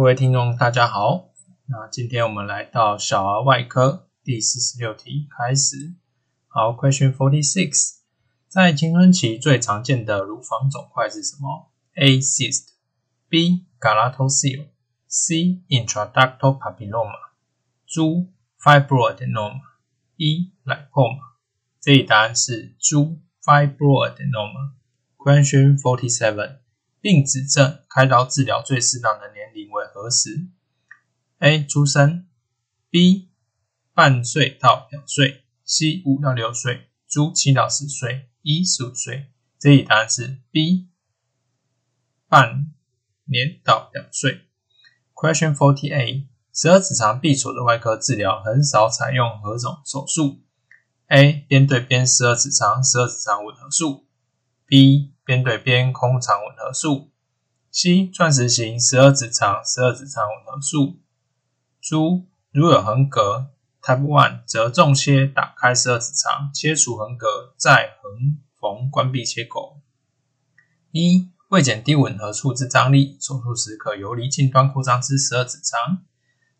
各位听众，大家好。那今天我们来到小儿外科第四十六题开始。好，Question forty six，在青春期最常见的乳房肿块是什么？A. cyst，B. galactose，C. intraductal papilloma，D. fibroadenoma，E. lipoma。这里答案是 D. fibroadenoma。Question forty seven。并指证开刀治疗最适当的年龄为何时？A. 出生 B. 半岁到两岁 C. 五到六岁 D. 七到十岁 E. 十五岁。这里答案是 B. 半年到两岁。Question forty eight：十二指肠闭锁的外科治疗很少采用何种手术？A. 边对边十二指肠十二指肠吻合术 B. 边对边空肠吻合术，C 钻石型十二指肠十二指肠吻合术。D 如有横膈，Type One 则重切打开十二指肠，切除横膈，再横缝关闭切口。一未减低吻合处之张力，手术时可游离近端扩张至十二指肠。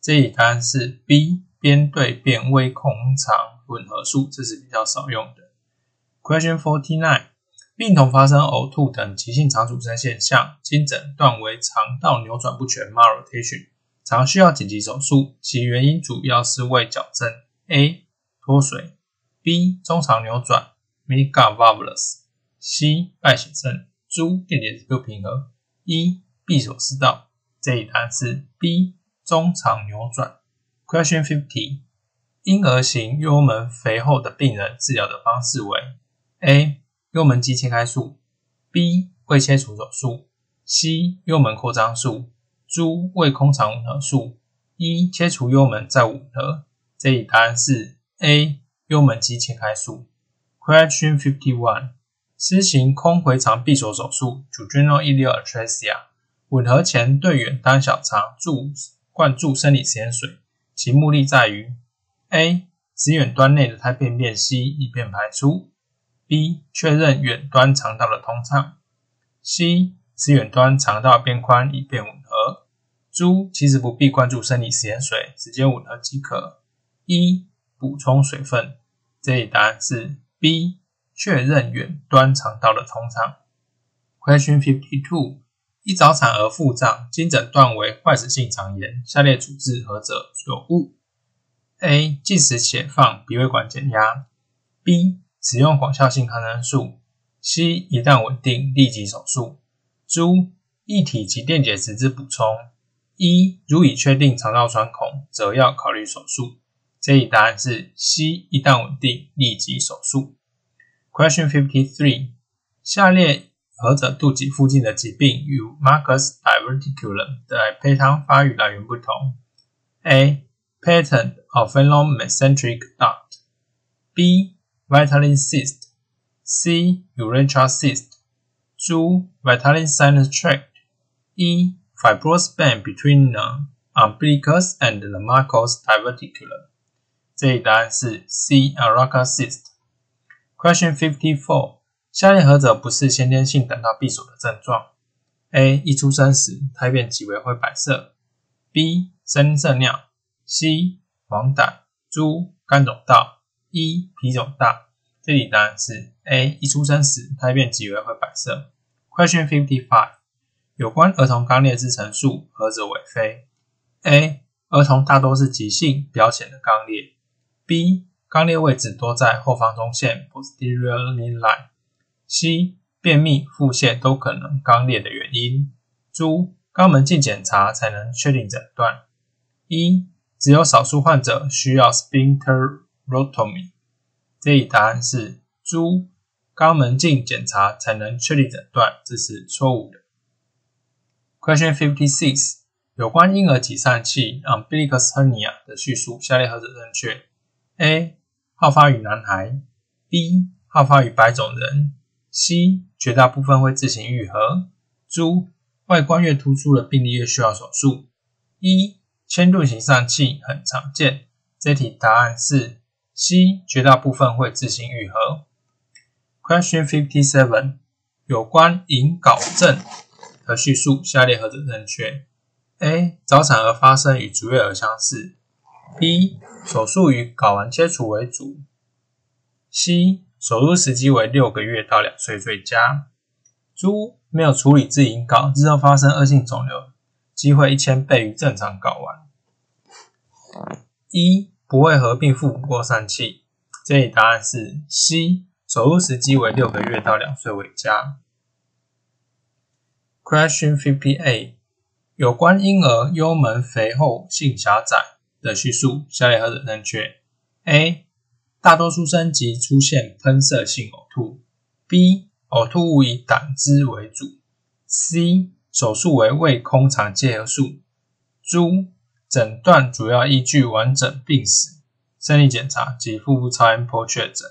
这一答案是 B 边对边微空肠吻合术，这是比较少用的。Question forty nine。病童发生呕吐等急性肠阻塞现象，经诊断为肠道扭转不全 （malrotation），常需要紧急手术。其原因主要是为矫正：A. 脱水；B. 中肠扭转 （megavalvulus）；C. 败血症；D. 电解质不平衡；E. 闭锁食道。这一答案是 B. 中肠扭转。Question fifty：婴儿型幽门肥厚的病人治疗的方式为 A. 幽门肌切开术，B 胃切除手术，C 幽门扩张术，D 胃空肠吻合术，E 切除幽门再吻合。这里答案是 A 幽门肌切开术。Question fifty one：施行空回肠闭锁手术 （Jejunal ileal atresia） 吻合前对远端小肠注灌注生理盐水，其目的在于 A 使远端内的胎便便稀，以便排出。B 确认远端肠道的通畅，C 使远端肠道变宽以便吻合。猪其实不必灌注生理食盐水，直接吻合即可。E 补充水分。这一答案是 B 确认远端肠道的通畅。Question fifty two：一早产儿腹胀，经诊断为坏死性肠炎，下列处置何者有误？A 进食且放鼻胃管减压。B 使用广效性抗生素，C 一旦稳定立即手术。D 液体及电解质之补充。E 如已确定肠道穿孔，则要考虑手术。这一答案是 C 一旦稳定立即手术。Question fifty three：下列何者肚脐附近的疾病与 Marcus diverticulum 的胚胎发育来源不同？A patent of phenomecentric duct，B Vitelline cyst, C. urethra cyst, D. Vitelline sinus tract, E. Fibrous band between the umbilicus and the Marcos diverticulum。这一答案是 C. Araka cyst。Question fifty four，下列何者不是先天性胆道闭锁的症状？A. 一出生时胎便即为灰白色，B. 深色尿，C. 黄疸，D. 肝肿大。一脾肿大，这里答案是 A。一出生时胎便即为灰白色。Question fifty five，有关儿童肛裂之陈述，何者为非？A. 儿童大多是急性表浅的肛裂。B. 肛裂位置多在后方中线 （posterior line）。C. 便秘、腹泻都可能肛裂的原因。D. 肛门镜检查才能确定诊断。一只有少数患者需要 sphincter。Rotomy，这一答案是猪肛门镜检查才能确立诊断，这是错误的。Question fifty six，有关婴儿挤疝气 （umbilicus hernia） 的叙述，下列何者正确？A. 好发于男孩；B. 好发于白种人；C. 绝大部分会自行愈合猪外观越突出的病例越需要手术。一千度型疝气很常见，这题答案是。C 绝大部分会自行愈合。Question fifty seven，有关隐睾症的叙述，下列何者正确：A. 早产儿发生与足月儿相似；B. 手术以睾丸切除为主；C. 手术时机为六个月到两岁最佳。猪没有处理自引睾，日后发生恶性肿瘤机会一千倍于正常睾丸。一不会合并腹部过散器，这里答案是 C。手术时机为六个月到两岁为佳。Question fifty eight，有关婴儿幽门肥厚性狭窄的叙述，下列何者正确？A. 大多出生即出现喷射性呕吐。B. 呕吐物以胆汁为主。C. 手术为胃空肠结合术。猪诊断主要依据完整病史、生理检查及腹部超音波确诊。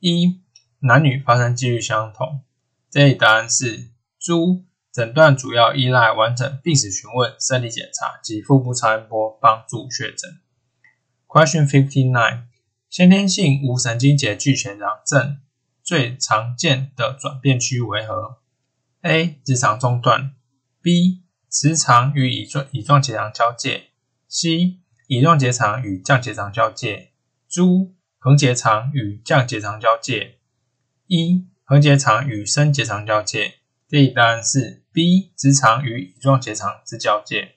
一、男女发生几率相同。这里答案是：猪诊断主要依赖完整病史询问、生理检查及腹部超音波帮助确诊。Question fifty nine：先天性无神经节巨前囊症最常见的转变区为何？A. 直肠中段。B. 直肠与乙状乙状结肠交界。C. 乙状结肠与降结肠交界。猪横结肠与降结肠交界，一横结肠与升结肠交界。这一答案是 B，直肠与乙状结肠之交界。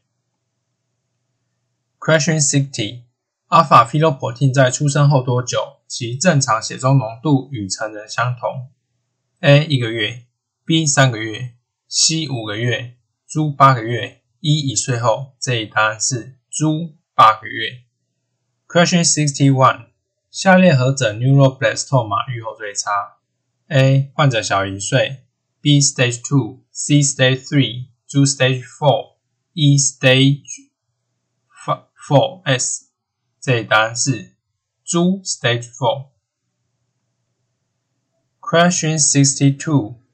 Question sixty：Alpha fetoprotein 在出生后多久，其正常血中浓度与成人相同？A 一个月，B 三个月，C 五个月猪八个月。一一岁后，这一答案是 D 八个月。Question sixty one。下列何者 neuroblastoma 预后最差？A. 患者小于一岁；B. Stage two；C. Stage three；D. Stage four；E. Stage four S。这里答案是 D. Stage four。Question sixty two。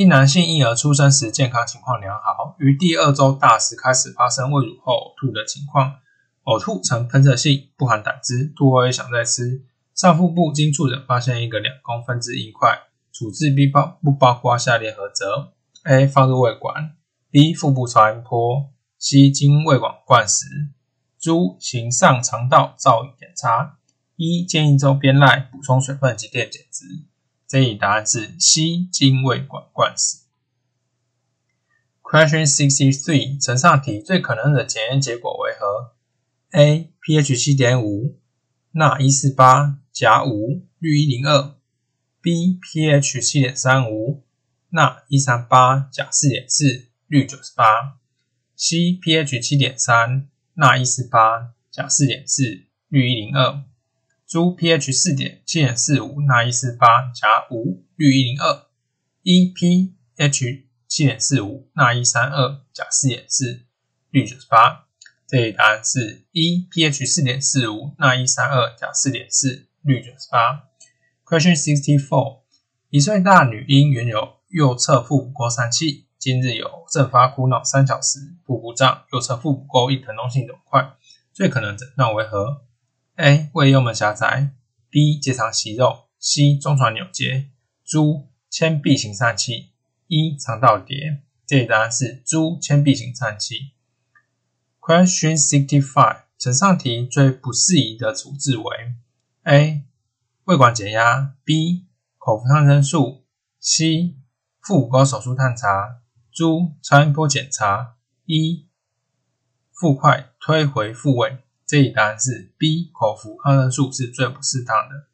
一男性婴儿出生时健康情况良好，于第二周大时开始发生喂乳后呕吐的情况。呕吐呈喷射性，不含胆汁，吐后也想再吃。上腹部经触诊发现一个两公分之硬块，处置必包不包括下列何者？A. 放入胃管；B. 腹部超音波；C. 经胃管灌食；D. 行上肠道造影检查。一建议周边赖补充水分及电解质。这一答案是 C. 经胃管灌食。Question sixty three，呈上题最可能的检验结果为何？A pH 七点五，钠一四八，钾五，氯一零二。B pH 七点三五，钠一三八，钾四点四，氯九十八。C pH 七点三，钠一四八，钾四点四，氯一零二。D pH 四点七点四五，钠一四八，钾五，氯一零二。E pH 七点四五，钠一三二，钾四点四，氯九十八。这里答案是一 pH 四点四五，钠一三二，钾四点四，氯九十八。Question sixty four：一岁大女婴原有右侧腹股沟三期，今日有阵发哭闹三小时，腹部胀，右侧腹股沟一疼痛性肿块，最可能诊断为何？A. 胃幽门狭窄；B. 结肠息肉；C. 中传扭结；D. 铅壁型疝气；E. 肠道叠。这里答案是 D. 铅壁型疝气。Question sixty five，呈上题最不适宜的处置为：A. 胃管减压；B. 口服抗生素；C. 腹股沟手术探查；D. 超音波检查；E. 腹块推回复位。这一答案是 B. 口服抗生素是最不适当的。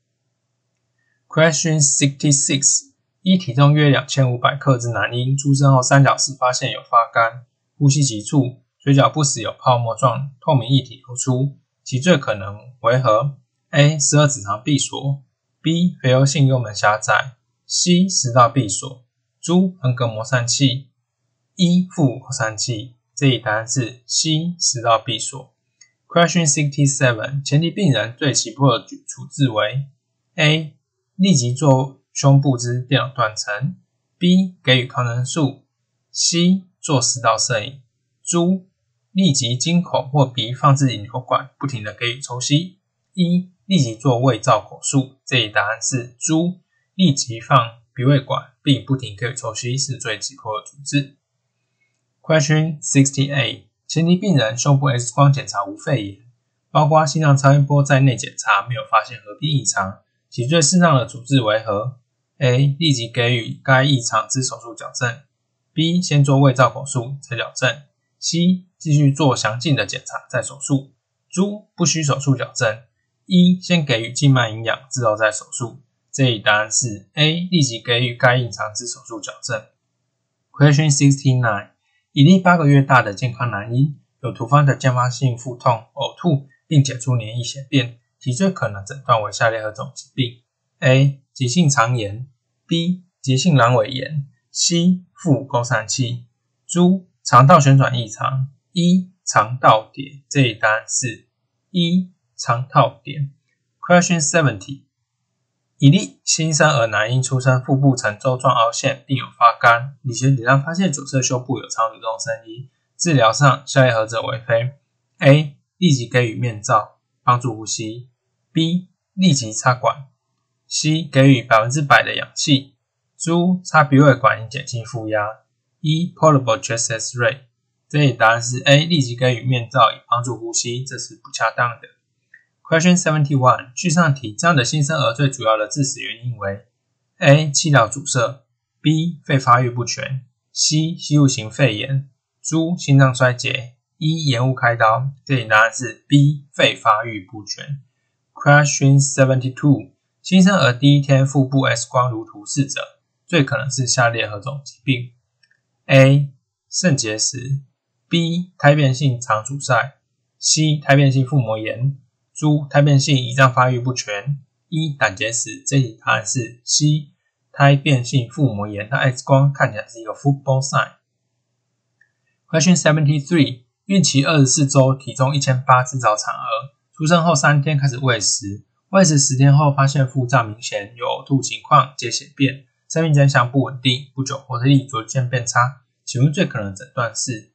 Question sixty six，一体重约两千五百克之男婴出生后三小时发现有发干、呼吸急促。嘴角不时有泡沫状透明液体流出，其最可能为何？A. 十二指肠闭锁；B. 肥油性幽门狭窄；C. 食道闭锁；D. 横膈膜疝气；E. 腹股疝气。这一答案是 C. 食道闭锁。Question sixty seven，前提病人最急迫的处置为：A. 立即做胸部之电脑断层；B. 给予抗生素；C. 做食道摄影；D. 立即经口或鼻放置引流管，不停的给予抽吸。一、立即做胃造口术，这一答案是猪。立即放鼻胃管，并不停给予抽吸，是最急迫的处置。Question sixty eight，前提病人胸部 X 光检查无肺炎，包括心脏超音波在内检查没有发现合并异常，脊椎适当的处置为何？A. 立即给予该异常之手术矫正；B. 先做胃造口术再矫正；C. 继续做详尽的检查再手术。猪不需手术矫正。一先给予静脉营养之后再手术。这一答案是 A，立即给予该隐藏之手术矫正。Question sixty nine，一例八个月大的健康男婴有突发的间发性腹痛、呕吐，并解出黏液血便，其最可能诊断为下列何种疾病？A. 急性肠炎 B. 急性阑尾炎 C. 腹沟疝气 D. 肠道旋转异常 E. 肠道点。这一答案是 E. 肠道点。Question seventy，一例新生儿男婴出生腹部呈粥状凹陷，并有发干，理学理上发现左侧胸部有肠蠕动声音。治疗上，下列何者为非？A. 立即给予面罩，帮助呼吸；B. 立即插管；C. 给予百分之百的氧气；D. 插鼻胃管以减轻负压；E. Portable chest X-ray。这里答案是 A. 立即给予面罩以帮助呼吸，这是不恰当的。Question seventy one，句上题，这样的新生儿最主要的致死原因为：A. 气道阻塞；B. 肺发育不全；C. 吸入型肺炎；D. 心脏衰竭；E. 延误开刀。这里答案是 B. 肺发育不全。Question seventy two，新生儿第一天腹部 X 光如图示者，最可能是下列何种疾病：A. 肾结石；B. 胎变性肠阻塞；C. 胎变性腹膜炎。猪胎变性胰脏发育不全，一胆结石，这题答案是 C 胎变性腹膜炎。那 X 光看起来是一个 football sign。Question seventy three，孕期二十四周，体重一千八，自找产儿，出生后三天开始喂食，喂食十天后发现腹胀明显，有呕吐情况，接血便，生命真相不稳定，不久活力逐渐变差。请问最可能诊断是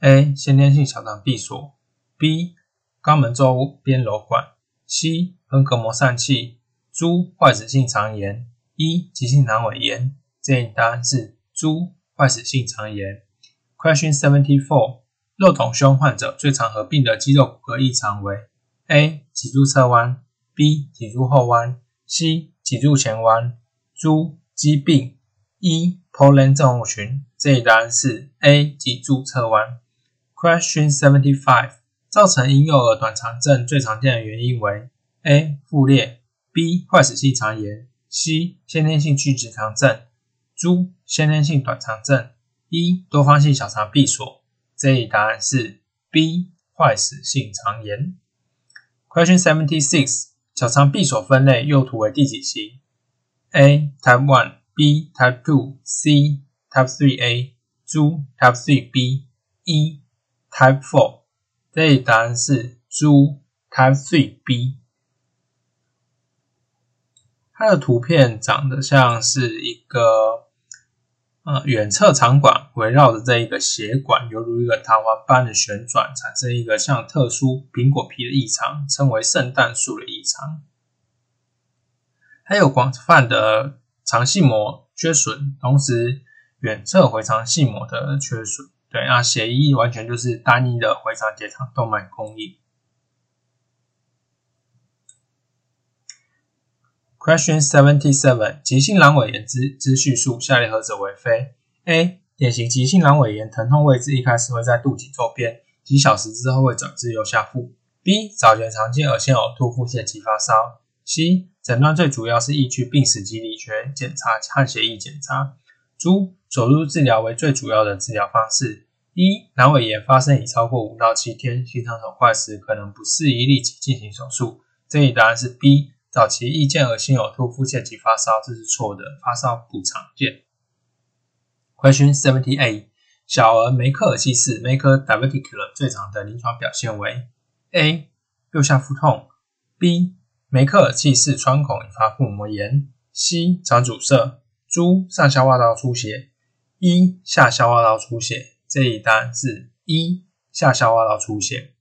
A 先天性小肠闭锁，B。肛门周边瘘管，C 横膈膜疝气，D 坏死性肠炎，E 急性阑尾炎。这一答案是 D 坏死性肠炎。Question seventy four，肉筒胸患者最常合并的肌肉骨骼异常为 A 脊柱侧弯，B 脊柱后弯，C 脊柱前弯，D 肌病，E Poland 症候群。这一答案是 A 脊柱侧弯。Question seventy five。造成婴幼儿短肠症最常见的原因为：A. 腹裂；B. 坏死性肠炎；C. 先天性巨直肠症；D. 先天性短肠症；E. 多发性小肠闭锁。这一答案是 B. 坏死性肠炎。Question seventy six：小肠闭锁分类右图为第几型？A. Type one B. Type two C. Type three A. 猪 Type three B. E. Type four 这里答案是猪 Type Three B，它的图片长得像是一个呃远侧肠管围绕着这一个血管，犹如一个弹簧般的旋转，产生一个像特殊苹果皮的异常，称为圣诞树的异常。还有广泛的肠系膜缺损，同时远侧回肠系膜的缺损。对，那血液完全就是单一的回肠结肠动脉供应。Question seventy seven：急性阑尾炎之之叙述，下列何者为非？A. 典型急性阑尾炎疼痛位置一开始会在肚脐周边，几小时之后会转至右下腹。B. 早前常见恶心、呕吐、腹泻及发烧。C. 诊断最主要是依据病史及理学检查和血液检查。D. 手术治疗为最主要的治疗方式。一、阑尾炎发生已超过五到七天，心肠肿块时，可能不适宜立即进行手术。这一答案是 B。早期易见恶心、呕吐、腹泻及发烧，这是错的，发烧不常见。Question seventy eight：小儿梅克尔憩室 （Maker Diverticular） 最常的临床表现为：A. 右下腹痛；B. 梅克尔憩室穿孔引发腹膜炎；C. 肠阻塞；D. 上消化道出血；E. 下消化道出血。这一答案是一下消化道出血。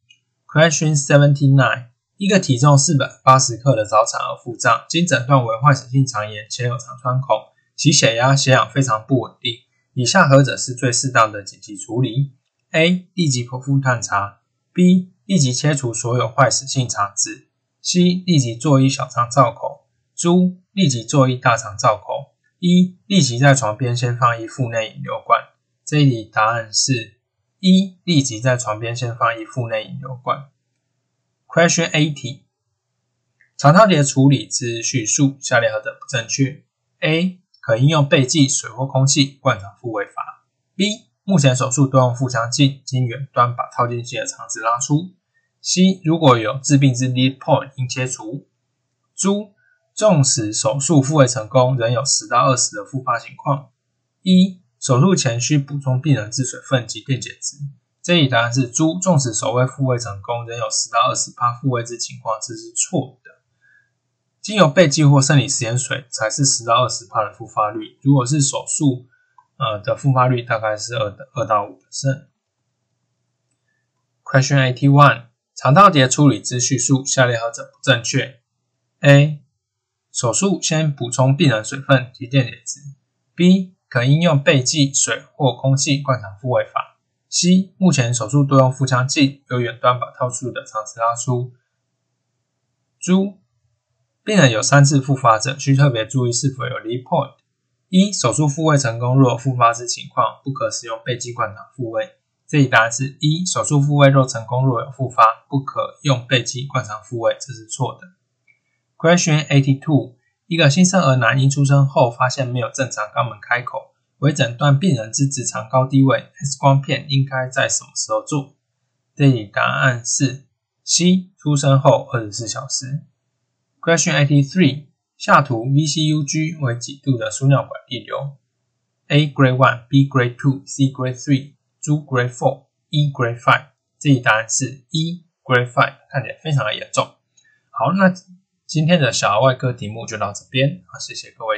Question seventy nine，一个体重四百八十克的早产儿腹胀，经诊断为坏死性肠炎，且有肠穿孔，其血压、血氧非常不稳定。以下何者是最适当的紧急处理：A. 立即剖腹探查；B. 立即切除所有坏死性肠子；C. 立即做一小肠造口；D. 立即做一大肠造口；E. 立即在床边先放一腹内引流管。这一答案是一，立即在床边先放一腹内引流管。Question A 题，肠套叠处理之叙述，下列何者不正确？A 可应用背剂、水或空气灌肠复位法。B 目前手术多用腹腔镜，经远端把套进去的肠子拉出。C 如果有致病之 lead point，应切除。D 纵使手术复位成功，仍有十到二十的复发情况。一手术前需补充病人之水分及电解质。这一答案是：猪纵使首位复位成功，仍有十到二十帕复位之情况，这是错的。经由背剂或生理食盐水才是十到二十帕的复发率。如果是手术，呃的复发率大概是二的二到五的肾。Question eighty one：肠道叠处理之叙述，下列何者不正确？A. 手术先补充病人水分及电解质。B. 可应用背剂、水或空气灌肠复位法。C. 目前手术多用腹腔镜，由远端把套出的肠子拉出。猪病人有三次复发者，需特别注意是否有 l e a point。一、手术复位成功，若有复发之情况，不可使用背剂灌肠复位。这一答案是一、手术复位若成功，若有复发，不可用背剂灌肠复位，这是错的。Question eighty two。一个新生儿男婴出生后，发现没有正常肛门开口，为诊断病人之直肠高低位，X 光片应该在什么时候做？这里答案是 C，出生后二十四小时。Question eighty three，下图 VCUG 为几度的输尿管逆流？A grade one，B grade two，C grade three，D grade four，E grade five。这里答案是 E grade five，看起来非常的严重。好，那。今天的小儿外科题目就到这边，啊，谢谢各位。